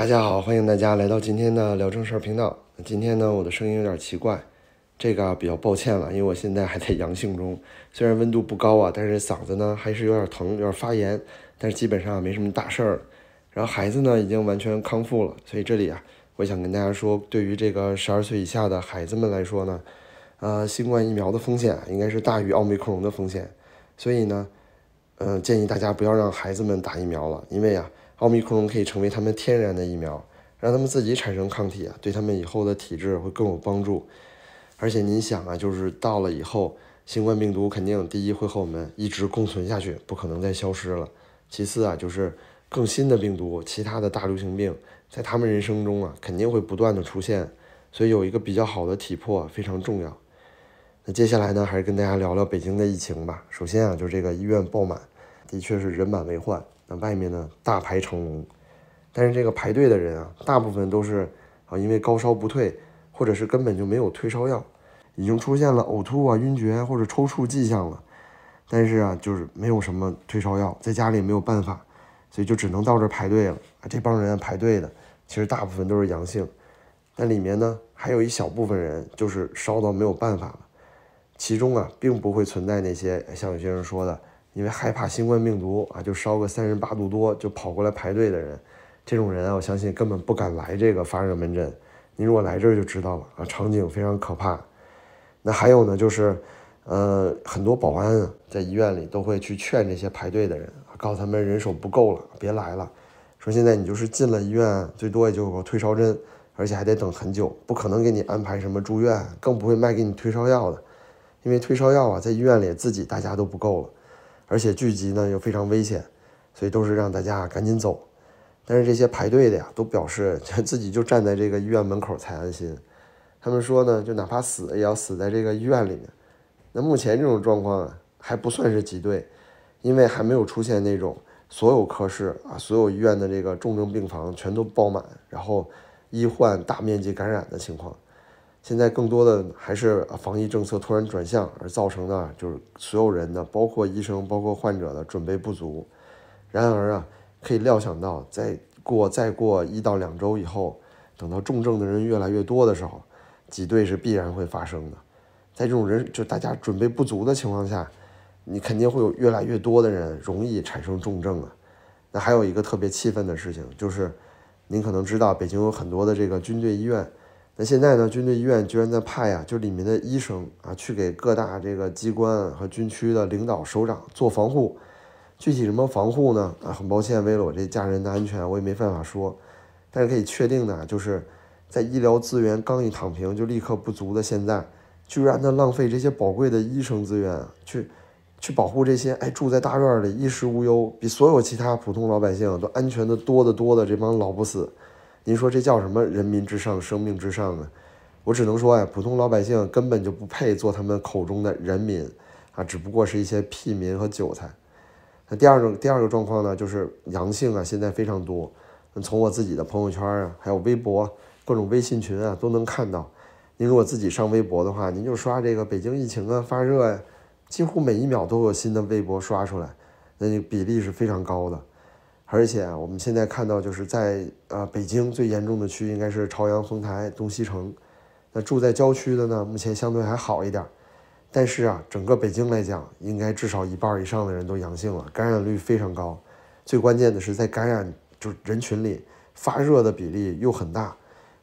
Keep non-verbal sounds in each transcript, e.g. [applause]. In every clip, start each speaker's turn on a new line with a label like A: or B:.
A: 大家好，欢迎大家来到今天的聊正事儿频道。今天呢，我的声音有点奇怪，这个比较抱歉了，因为我现在还在阳性中，虽然温度不高啊，但是嗓子呢还是有点疼，有点发炎，但是基本上没什么大事儿。然后孩子呢已经完全康复了，所以这里啊，我想跟大家说，对于这个十二岁以下的孩子们来说呢，呃，新冠疫苗的风险应该是大于奥密克戎的风险，所以呢，呃，建议大家不要让孩子们打疫苗了，因为啊。奥密克戎可以成为他们天然的疫苗，让他们自己产生抗体啊，对他们以后的体质会更有帮助。而且您想啊，就是到了以后，新冠病毒肯定第一会和我们一直共存下去，不可能再消失了。其次啊，就是更新的病毒，其他的大流行病，在他们人生中啊，肯定会不断的出现，所以有一个比较好的体魄非常重要。那接下来呢，还是跟大家聊聊北京的疫情吧。首先啊，就是这个医院爆满，的确是人满为患。那外面呢大排长龙，但是这个排队的人啊，大部分都是啊因为高烧不退，或者是根本就没有退烧药，已经出现了呕吐啊、晕厥或者抽搐迹象了，但是啊就是没有什么退烧药，在家里没有办法，所以就只能到这排队了啊。这帮人排队的其实大部分都是阳性，但里面呢还有一小部分人就是烧到没有办法了，其中啊并不会存在那些像有些人说的。因为害怕新冠病毒啊，就烧个三十八度多就跑过来排队的人，这种人啊，我相信根本不敢来这个发热门诊。您如果来这儿就知道了啊，场景非常可怕。那还有呢，就是呃，很多保安，在医院里都会去劝这些排队的人，告诉他们人手不够了，别来了。说现在你就是进了医院，最多也就有个退烧针，而且还得等很久，不可能给你安排什么住院，更不会卖给你退烧药的，因为退烧药啊，在医院里自己大家都不够了。而且聚集呢又非常危险，所以都是让大家赶紧走。但是这些排队的呀，都表示 [laughs] 自己就站在这个医院门口才安心。他们说呢，就哪怕死也要死在这个医院里面。那目前这种状况啊，还不算是挤兑，因为还没有出现那种所有科室啊、所有医院的这个重症病房全都爆满，然后医患大面积感染的情况。现在更多的还是防疫政策突然转向而造成的，就是所有人的，包括医生、包括患者的准备不足。然而啊，可以料想到，再过再过一到两周以后，等到重症的人越来越多的时候，挤兑是必然会发生的。在这种人就大家准备不足的情况下，你肯定会有越来越多的人容易产生重症啊。那还有一个特别气愤的事情，就是您可能知道，北京有很多的这个军队医院。那现在呢？军队医院居然在派啊，就里面的医生啊，去给各大这个机关和军区的领导首长做防护。具体什么防护呢？啊，很抱歉，为了我这家人的安全，我也没办法说。但是可以确定的，就是在医疗资源刚一躺平就立刻不足的现在，居然呢浪费这些宝贵的医生资源，去去保护这些哎住在大院里衣食无忧，比所有其他普通老百姓都安全的多得多的这帮老不死。您说这叫什么人民至上、生命至上啊？我只能说呀，普通老百姓根本就不配做他们口中的人民啊，只不过是一些屁民和韭菜。那第二种第二个状况呢，就是阳性啊，现在非常多。从我自己的朋友圈啊，还有微博、各种微信群啊，都能看到。您如果自己上微博的话，您就刷这个北京疫情啊发热呀，几乎每一秒都有新的微博刷出来，那比例是非常高的。而且，我们现在看到，就是在呃北京最严重的区应该是朝阳、丰台、东西城。那住在郊区的呢，目前相对还好一点。但是啊，整个北京来讲，应该至少一半以上的人都阳性了，感染率非常高。最关键的是，在感染就人群里发热的比例又很大。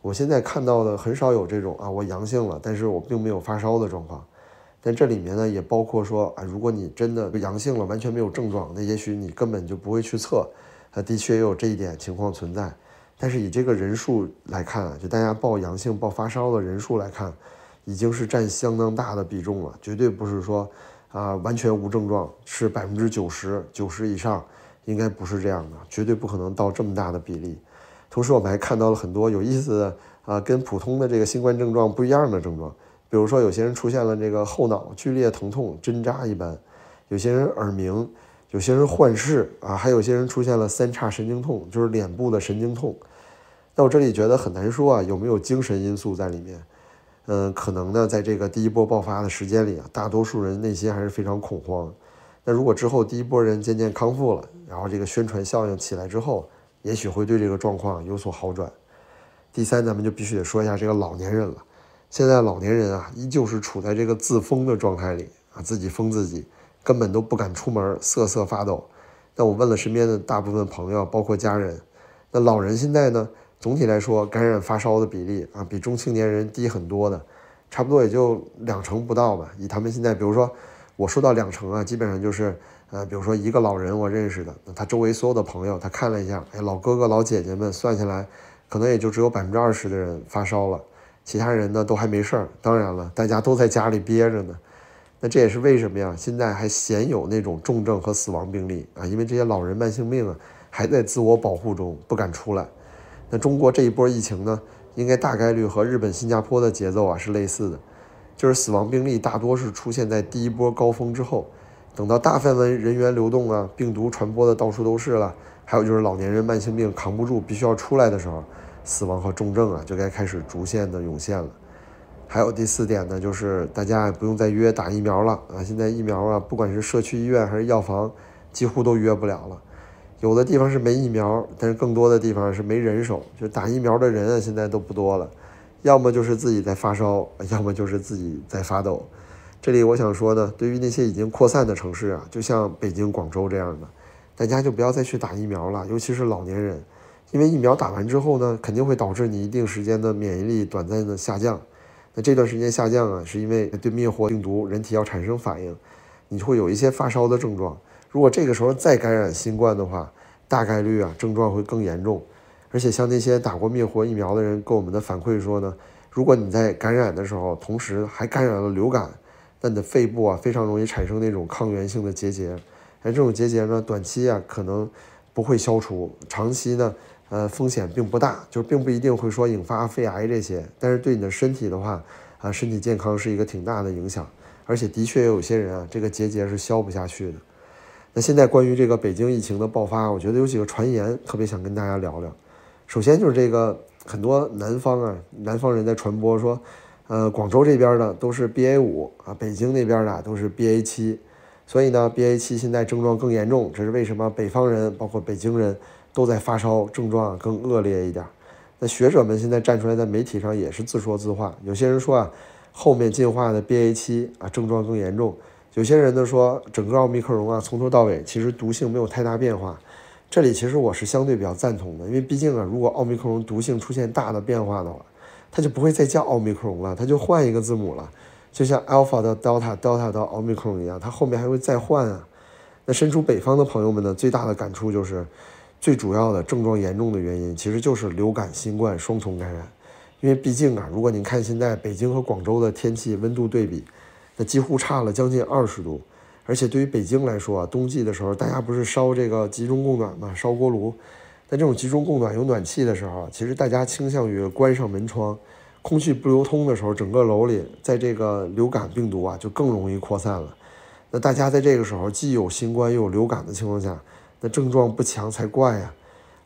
A: 我现在看到的很少有这种啊，我阳性了，但是我并没有发烧的状况。但这里面呢，也包括说啊，如果你真的阳性了，完全没有症状，那也许你根本就不会去测。它的确也有这一点情况存在，但是以这个人数来看，就大家报阳性、报发烧的人数来看，已经是占相当大的比重了，绝对不是说啊完全无症状，是百分之九十九十以上，应该不是这样的，绝对不可能到这么大的比例。同时，我们还看到了很多有意思的啊，跟普通的这个新冠症状不一样的症状，比如说有些人出现了这个后脑剧烈疼痛，针扎一般；有些人耳鸣。有些人幻视啊，还有些人出现了三叉神经痛，就是脸部的神经痛。那我这里觉得很难说啊，有没有精神因素在里面？嗯，可能呢，在这个第一波爆发的时间里啊，大多数人内心还是非常恐慌。那如果之后第一波人渐渐康复了，然后这个宣传效应起来之后，也许会对这个状况有所好转。第三，咱们就必须得说一下这个老年人了。现在老年人啊，依旧是处在这个自封的状态里啊，自己封自己，根本都不敢出门，瑟瑟发抖。那我问了身边的大部分朋友，包括家人，那老人现在呢，总体来说感染发烧的比例啊，比中青年人低很多的，差不多也就两成不到吧。以他们现在，比如说我说到两成啊，基本上就是，呃，比如说一个老人我认识的，那他周围所有的朋友，他看了一下，哎，老哥哥老姐姐们算下来，可能也就只有百分之二十的人发烧了。其他人呢都还没事儿，当然了，大家都在家里憋着呢。这也是为什么呀？现在还鲜有那种重症和死亡病例啊，因为这些老人慢性病啊还在自我保护中，不敢出来。那中国这一波疫情呢，应该大概率和日本、新加坡的节奏啊是类似的，就是死亡病例大多是出现在第一波高峰之后，等到大范围人员流动啊，病毒传播的到处都是了，还有就是老年人慢性病扛不住，必须要出来的时候。死亡和重症啊，就该开始逐渐的涌现了。还有第四点呢，就是大家也不用再约打疫苗了啊！现在疫苗啊，不管是社区医院还是药房，几乎都约不了了。有的地方是没疫苗，但是更多的地方是没人手，就打疫苗的人啊，现在都不多了。要么就是自己在发烧，[laughs] 要么就是自己在发抖。这里我想说呢，对于那些已经扩散的城市啊，就像北京、广州这样的，大家就不要再去打疫苗了，尤其是老年人。因为疫苗打完之后呢，肯定会导致你一定时间的免疫力短暂的下降。那这段时间下降啊，是因为对灭活病毒，人体要产生反应，你会有一些发烧的症状。如果这个时候再感染新冠的话，大概率啊症状会更严重。而且像那些打过灭活疫苗的人给我们的反馈说呢，如果你在感染的时候，同时还感染了流感，那你的肺部啊非常容易产生那种抗原性的结节。而这种结节呢，短期啊可能不会消除，长期呢。呃，风险并不大，就是并不一定会说引发肺癌这些，但是对你的身体的话，啊，身体健康是一个挺大的影响，而且的确有些人啊，这个结节是消不下去的。那现在关于这个北京疫情的爆发，我觉得有几个传言特别想跟大家聊聊。首先就是这个很多南方啊，南方人在传播说，呃，广州这边的都是 BA 五啊，北京那边的都是 BA 七，所以呢，BA 七现在症状更严重，这是为什么？北方人包括北京人。都在发烧，症状更恶劣一点。那学者们现在站出来，在媒体上也是自说自话。有些人说啊，后面进化的 BA 七啊，症状更严重。有些人呢说，整个奥密克戎啊，从头到尾其实毒性没有太大变化。这里其实我是相对比较赞同的，因为毕竟啊，如果奥密克戎毒性出现大的变化的话，它就不会再叫奥密克戎了，它就换一个字母了，就像 Alpha 到 Delta，Delta 到奥密克戎一样，它后面还会再换啊。那身处北方的朋友们呢，最大的感触就是。最主要的症状严重的原因，其实就是流感、新冠双重感染。因为毕竟啊，如果您看现在北京和广州的天气温度对比，那几乎差了将近二十度。而且对于北京来说啊，冬季的时候大家不是烧这个集中供暖嘛，烧锅炉。但这种集中供暖有暖气的时候，其实大家倾向于关上门窗，空气不流通的时候，整个楼里在这个流感病毒啊就更容易扩散了。那大家在这个时候既有新冠又有流感的情况下，那症状不强才怪呀！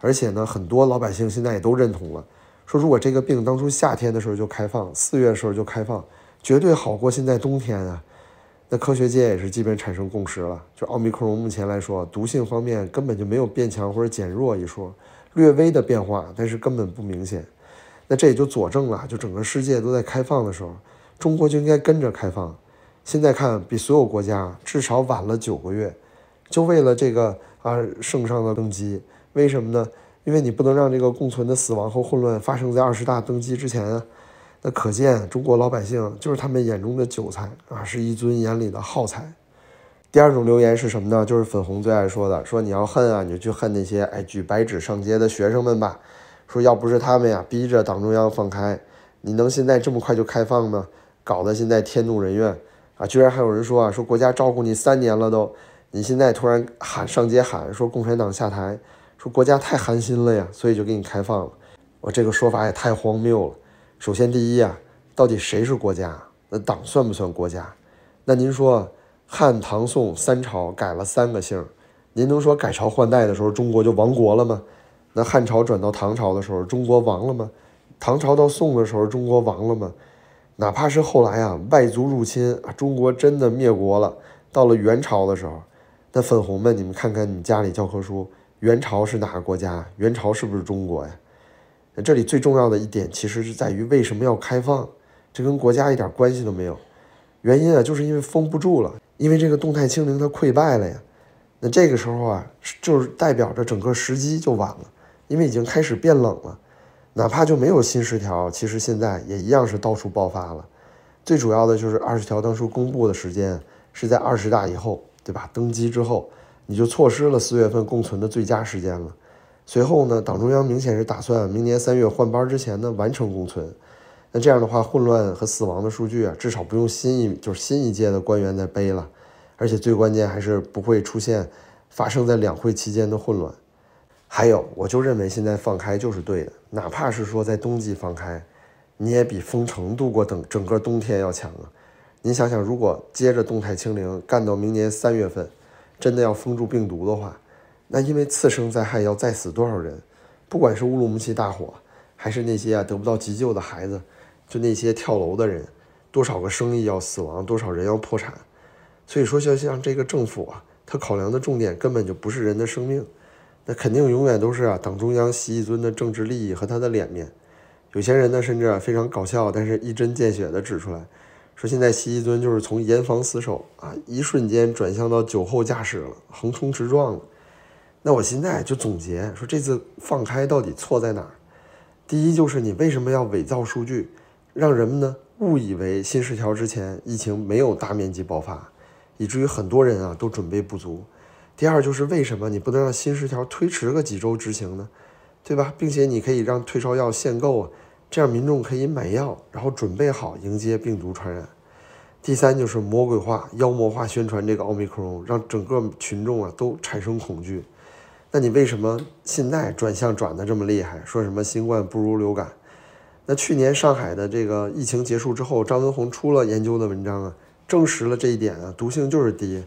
A: 而且呢，很多老百姓现在也都认同了，说如果这个病当初夏天的时候就开放，四月的时候就开放，绝对好过现在冬天啊！那科学界也是基本产生共识了，就奥密克戎目前来说，毒性方面根本就没有变强或者减弱一说，略微的变化，但是根本不明显。那这也就佐证了，就整个世界都在开放的时候，中国就应该跟着开放。现在看，比所有国家至少晚了九个月，就为了这个。啊，圣上的登基，为什么呢？因为你不能让这个共存的死亡和混乱发生在二十大登基之前啊。那可见中国老百姓就是他们眼中的韭菜啊，是一尊眼里的耗材。第二种留言是什么呢？就是粉红最爱说的，说你要恨啊，你就去恨那些哎举白纸上街的学生们吧。说要不是他们呀，逼着党中央放开，你能现在这么快就开放吗？搞得现在天怒人怨啊！居然还有人说啊，说国家照顾你三年了都。你现在突然喊上街喊说共产党下台，说国家太寒心了呀，所以就给你开放了。我这个说法也太荒谬了。首先第一啊，到底谁是国家？那党算不算国家？那您说汉唐宋三朝改了三个姓，您能说改朝换代的时候中国就亡国了吗？那汉朝转到唐朝的时候中国亡了吗？唐朝到宋的时候中国亡了吗？哪怕是后来啊外族入侵中国真的灭国了，到了元朝的时候。那粉红们，你们看看你家里教科书元朝是哪个国家？元朝是不是中国呀？这里最重要的一点其实是在于为什么要开放？这跟国家一点关系都没有。原因啊，就是因为封不住了，因为这个动态清零它溃败了呀。那这个时候啊，就是代表着整个时机就晚了，因为已经开始变冷了。哪怕就没有新十条，其实现在也一样是到处爆发了。最主要的就是二十条当初公布的时间是在二十大以后，对吧？登基之后，你就错失了四月份共存的最佳时间了。随后呢，党中央明显是打算明年三月换班之前呢完成共存。那这样的话，混乱和死亡的数据啊，至少不用新一就是新一届的官员在背了。而且最关键还是不会出现发生在两会期间的混乱。还有，我就认为现在放开就是对的，哪怕是说在冬季放开，你也比封城度过等整个冬天要强啊。您想想，如果接着动态清零干到明年三月份，真的要封住病毒的话，那因为次生灾害要再死多少人？不管是乌鲁木齐大火，还是那些啊得不到急救的孩子，就那些跳楼的人，多少个生意要死亡，多少人要破产。所以说，就像这个政府啊，他考量的重点根本就不是人的生命，那肯定永远都是啊党中央习一尊的政治利益和他的脸面。有些人呢，甚至非常搞笑，但是一针见血的指出来，说现在习一尊就是从严防死守啊，一瞬间转向到酒后驾驶了，横冲直撞了。那我现在就总结说，这次放开到底错在哪儿？第一就是你为什么要伪造数据，让人们呢误以为新十条之前疫情没有大面积爆发。以至于很多人啊都准备不足。第二就是为什么你不能让新十条推迟个几周执行呢？对吧？并且你可以让退烧药限购啊，这样民众可以买药，然后准备好迎接病毒传染。第三就是魔鬼化、妖魔化宣传这个奥密克戎，让整个群众啊都产生恐惧。那你为什么现在转向转的这么厉害？说什么新冠不如流感？那去年上海的这个疫情结束之后，张文宏出了研究的文章啊。证实了这一点啊，毒性就是低。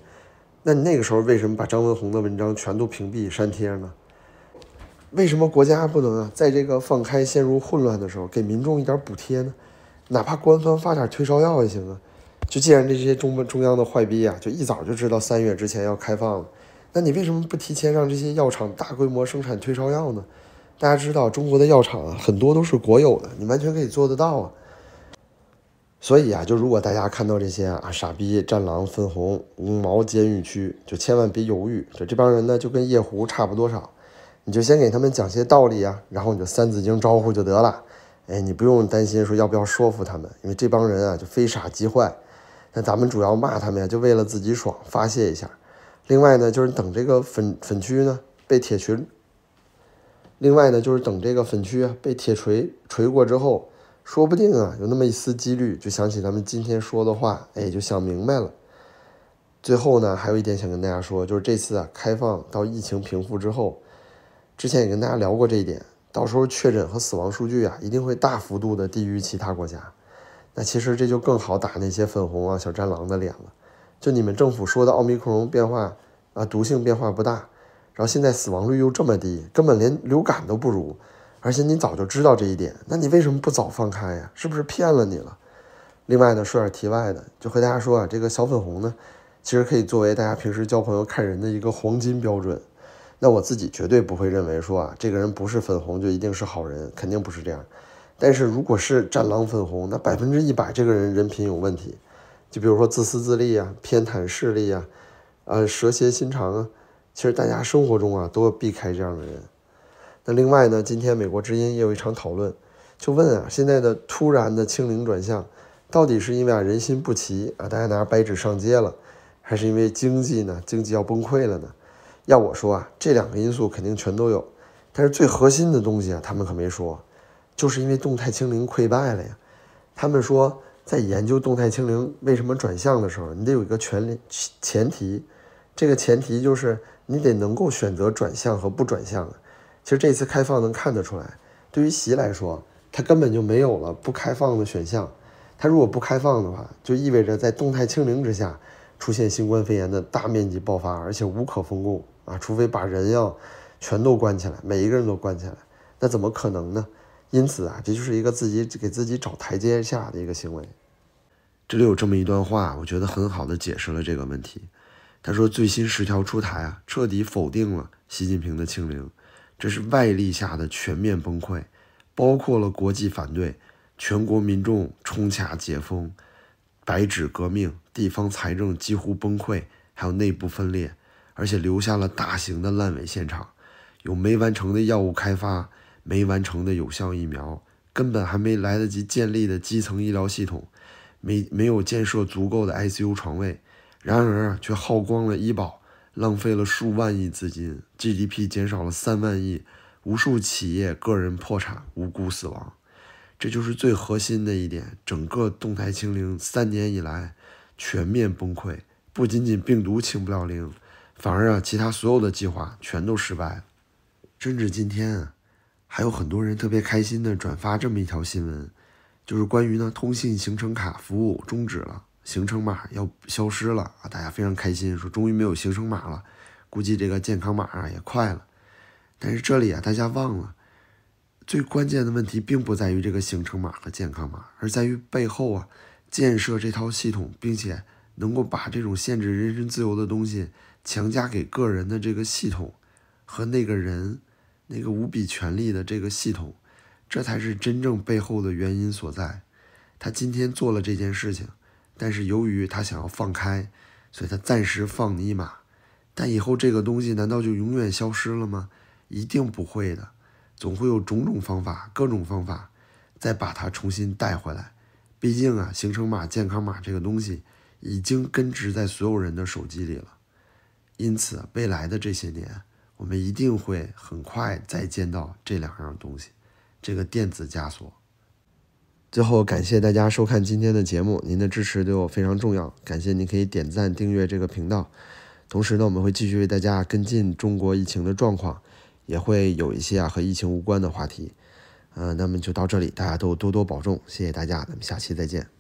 A: 那你那个时候为什么把张文宏的文章全都屏蔽删帖呢？为什么国家不能啊，在这个放开陷入混乱的时候给民众一点补贴呢？哪怕官方发点退烧药也行啊。就既然这些中中央的坏逼啊，就一早就知道三月之前要开放了，那你为什么不提前让这些药厂大规模生产退烧药呢？大家知道中国的药厂啊，很多都是国有的，你完全可以做得到啊。所以啊，就如果大家看到这些啊傻逼战狼分红五毛监狱区，就千万别犹豫。就这帮人呢，就跟夜壶差不多少，你就先给他们讲些道理啊，然后你就三字经招呼就得了。哎，你不用担心说要不要说服他们，因为这帮人啊就非傻即坏。那咱们主要骂他们呀，就为了自己爽发泄一下。另外呢，就是等这个粉粉区呢被铁锤，另外呢就是等这个粉区被铁锤锤过之后。说不定啊，有那么一丝几率，就想起咱们今天说的话，哎，就想明白了。最后呢，还有一点想跟大家说，就是这次啊，开放到疫情平复之后，之前也跟大家聊过这一点，到时候确诊和死亡数据啊，一定会大幅度的低于其他国家。那其实这就更好打那些粉红啊、小战狼的脸了。就你们政府说的奥密克戎变化啊，毒性变化不大，然后现在死亡率又这么低，根本连流感都不如。而且你早就知道这一点，那你为什么不早放开呀？是不是骗了你了？另外呢，说点题外的，就和大家说啊，这个小粉红呢，其实可以作为大家平时交朋友看人的一个黄金标准。那我自己绝对不会认为说啊，这个人不是粉红就一定是好人，肯定不是这样。但是如果是战狼粉红，那百分之一百这个人人品有问题。就比如说自私自利啊，偏袒势力啊，呃，蛇蝎心肠啊，其实大家生活中啊都要避开这样的人。那另外呢，今天美国之音也有一场讨论，就问啊，现在的突然的清零转向，到底是因为啊人心不齐啊，大家拿白纸上街了，还是因为经济呢，经济要崩溃了呢？要我说啊，这两个因素肯定全都有，但是最核心的东西啊，他们可没说，就是因为动态清零溃败了呀。他们说，在研究动态清零为什么转向的时候，你得有一个权前提，这个前提就是你得能够选择转向和不转向。其实这次开放能看得出来，对于习来说，他根本就没有了不开放的选项。他如果不开放的话，就意味着在动态清零之下出现新冠肺炎的大面积爆发，而且无可封控啊！除非把人要全都关起来，每一个人都关起来，那怎么可能呢？因此啊，这就是一个自己给自己找台阶下的一个行为。这里有这么一段话，我觉得很好的解释了这个问题。他说：“最新十条出台啊，彻底否定了。”习近平的清零，这是外力下的全面崩溃，包括了国际反对、全国民众冲卡解封、白纸革命、地方财政几乎崩溃，还有内部分裂，而且留下了大型的烂尾现场，有没完成的药物开发，没完成的有效疫苗，根本还没来得及建立的基层医疗系统，没没有建设足够的 ICU 床位，然而，却耗光了医保，浪费了数万亿资金，GDP 减少了三万亿，无数企业个人破产，无辜死亡。这就是最核心的一点，整个动态清零三年以来全面崩溃，不仅仅病毒清不了零，反而啊，其他所有的计划全都失败了。甚至今天啊，还有很多人特别开心的转发这么一条新闻，就是关于呢通信行程卡服务终止了，行程码要消失了啊，大家非常开心，说终于没有行程码了，估计这个健康码啊也快了。但是这里啊，大家忘了。最关键的问题并不在于这个行程码和健康码，而在于背后啊，建设这套系统，并且能够把这种限制人身自由的东西强加给个人的这个系统，和那个人那个无比权力的这个系统，这才是真正背后的原因所在。他今天做了这件事情，但是由于他想要放开，所以他暂时放你一马。但以后这个东西难道就永远消失了吗？一定不会的。总会有种种方法，各种方法，再把它重新带回来。毕竟啊，行程码、健康码这个东西已经根植在所有人的手机里了。因此，未来的这些年，我们一定会很快再见到这两样东西，这个电子枷锁。最后，感谢大家收看今天的节目，您的支持对我非常重要。感谢您可以点赞、订阅这个频道。同时呢，我们会继续为大家跟进中国疫情的状况。也会有一些啊和疫情无关的话题，呃，那么就到这里，大家都多多保重，谢谢大家，咱们下期再见。